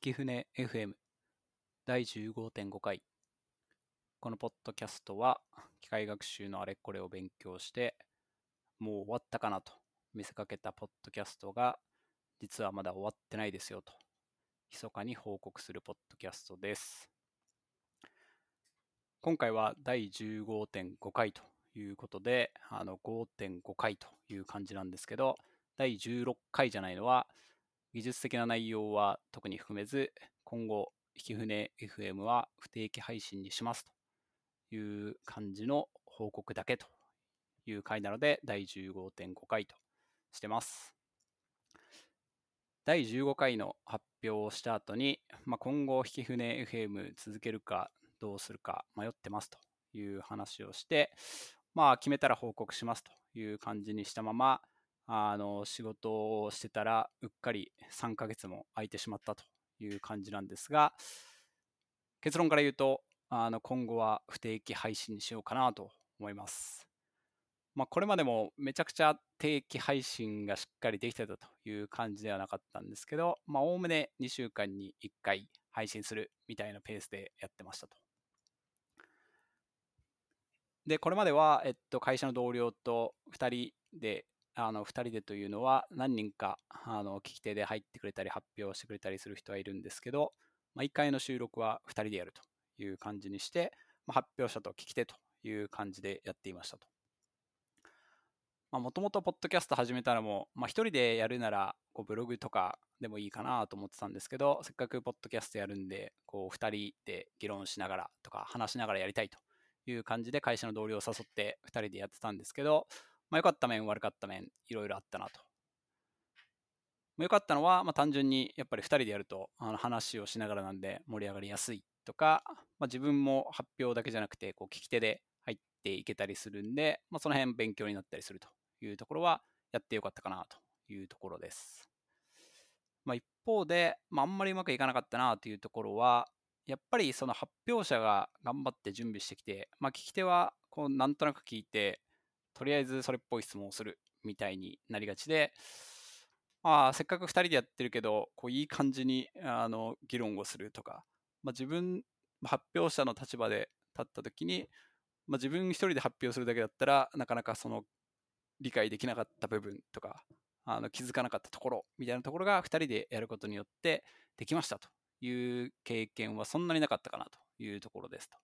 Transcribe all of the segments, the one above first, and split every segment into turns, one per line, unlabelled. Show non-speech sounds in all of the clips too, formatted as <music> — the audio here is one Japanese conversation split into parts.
き船 FM 第15.5回。このポッドキャストは機械学習のあれこれを勉強してもう終わったかなと見せかけたポッドキャストが実はまだ終わってないですよと密かに報告するポッドキャストです。今回は第15.5回ということであの5.5回という感じなんですけど第16回じゃないのは技術的な内容は特に含めず、今後、引き船 FM は不定期配信にしますという感じの報告だけという回なので、第15.5回としてます。第15回の発表をした後に、まあ、今後、引き船 FM 続けるかどうするか迷ってますという話をして、まあ、決めたら報告しますという感じにしたまま、あの仕事をしてたらうっかり3ヶ月も空いてしまったという感じなんですが結論から言うとあの今後は不定期配信にしようかなと思います。まあ、これまでもめちゃくちゃ定期配信がしっかりできてたという感じではなかったんですけど、まあ、おおむね2週間に1回配信するみたいなペースでやってましたと。で、これまでは、えっと、会社の同僚と2人であの2人でというのは何人かあの聞き手で入ってくれたり発表してくれたりする人はいるんですけど、まあ、1回の収録は2人でやるという感じにして、まあ、発表者と聞き手という感じでやっていましたと。もともとポッドキャスト始めたのも、まあ、1人でやるならこうブログとかでもいいかなと思ってたんですけど、せっかくポッドキャストやるんで、こう2人で議論しながらとか話しながらやりたいという感じで会社の同僚を誘って2人でやってたんですけど、まあ、良かった面、悪かった面、いろいろあったなと。まあ、良かったのは、まあ、単純にやっぱり2人でやるとあの話をしながらなんで盛り上がりやすいとか、まあ、自分も発表だけじゃなくてこう聞き手で入っていけたりするんで、まあ、その辺勉強になったりするというところはやってよかったかなというところです。まあ、一方で、まあ、あんまりうまくいかなかったなというところは、やっぱりその発表者が頑張って準備してきて、まあ、聞き手はこうなんとなく聞いて、とりあえずそれっぽい質問をするみたいになりがちで、まあ、せっかく2人でやってるけど、こういい感じにあの議論をするとか、まあ、自分、発表者の立場で立った時に、まあ、自分一人で発表するだけだったらなかなかその理解できなかった部分とかあの気づかなかったところみたいなところが2人でやることによってできましたという経験はそんなになかったかなというところですと。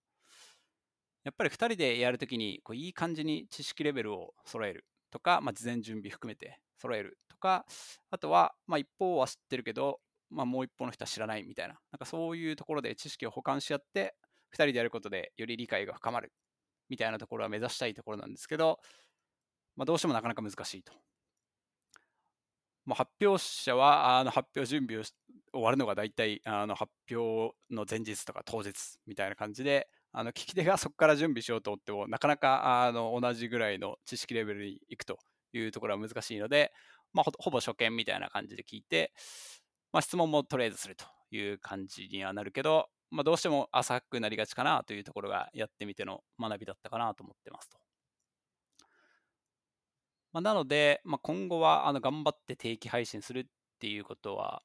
やっぱり2人でやるときにこういい感じに知識レベルを揃えるとか、まあ、事前準備含めて揃えるとか、あとは、まあ、一方は知ってるけど、まあ、もう一方の人は知らないみたいな、なんかそういうところで知識を補完し合って、2人でやることでより理解が深まるみたいなところは目指したいところなんですけど、まあ、どうしてもなかなか難しいと。ま、発表者はあの発表準備を終わるのが大体あの発表の前日とか当日みたいな感じで、あの聞き手がそこから準備しようと思ってもなかなかあの同じぐらいの知識レベルに行くというところは難しいので、まあ、ほぼ初見みたいな感じで聞いて、まあ、質問もとりあえずするという感じにはなるけど、まあ、どうしても浅くなりがちかなというところがやってみての学びだったかなと思ってますと。まあ、なので、まあ、今後はあの頑張って定期配信するっていうことは、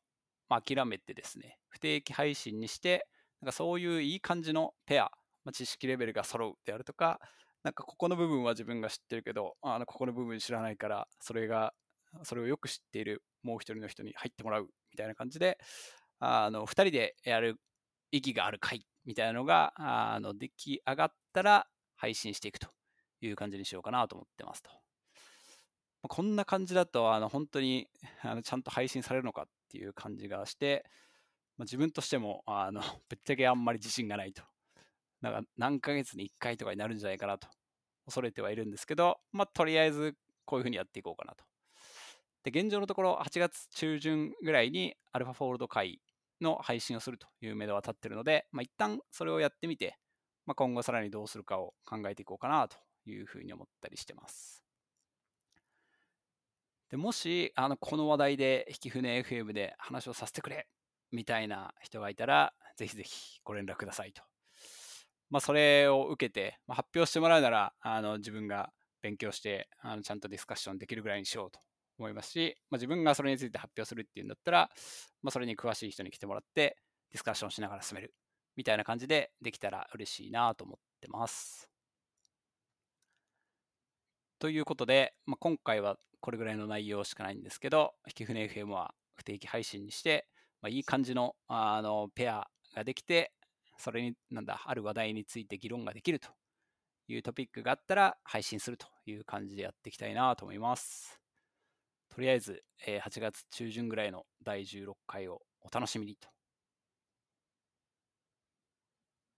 まあ、諦めてですね、不定期配信にして、なんかそういういい感じのペアまあ、知識レベルが揃うであるとか、なんかここの部分は自分が知ってるけど、あのここの部分知らないから、それが、それをよく知っているもう一人の人に入ってもらうみたいな感じで、あの2人でやる意義がある回みたいなのがあの出来上がったら配信していくという感じにしようかなと思ってますと。こんな感じだとあの本当にあのちゃんと配信されるのかっていう感じがして、まあ、自分としてもあの <laughs> ぶっちゃけあんまり自信がないとなんか何ヶ月に1回とかになるんじゃないかなと恐れてはいるんですけど、まあ、とりあえずこういうふうにやっていこうかなと。で、現状のところ8月中旬ぐらいにアルファフォールド会の配信をするという目処は立ってるので、まあ、一旦それをやってみて、まあ、今後さらにどうするかを考えていこうかなというふうに思ったりしてます。でもしあのこの話題で引き船 FM で話をさせてくれみたいな人がいたら、ぜひぜひご連絡くださいとまあ、それを受けて、まあ、発表してもらうなら、あの自分が勉強してあのちゃんとディスカッションできるぐらいにしようと思いますし、まあ、自分がそれについて発表するっていうんだったら、まあ、それに詳しい人に来てもらって、ディスカッションしながら進めるみたいな感じでできたら嬉しいなと思ってます。ということで、まあ、今回はこれぐらいの内容しかないんですけど、引き船 FM は不定期配信にして、まあ、いい感じのあのペアができて、それに、なんだ、ある話題について議論ができるというトピックがあったら配信するという感じでやっていきたいなと思います。とりあえず、え、8月中旬ぐらいの第16回をお楽しみにと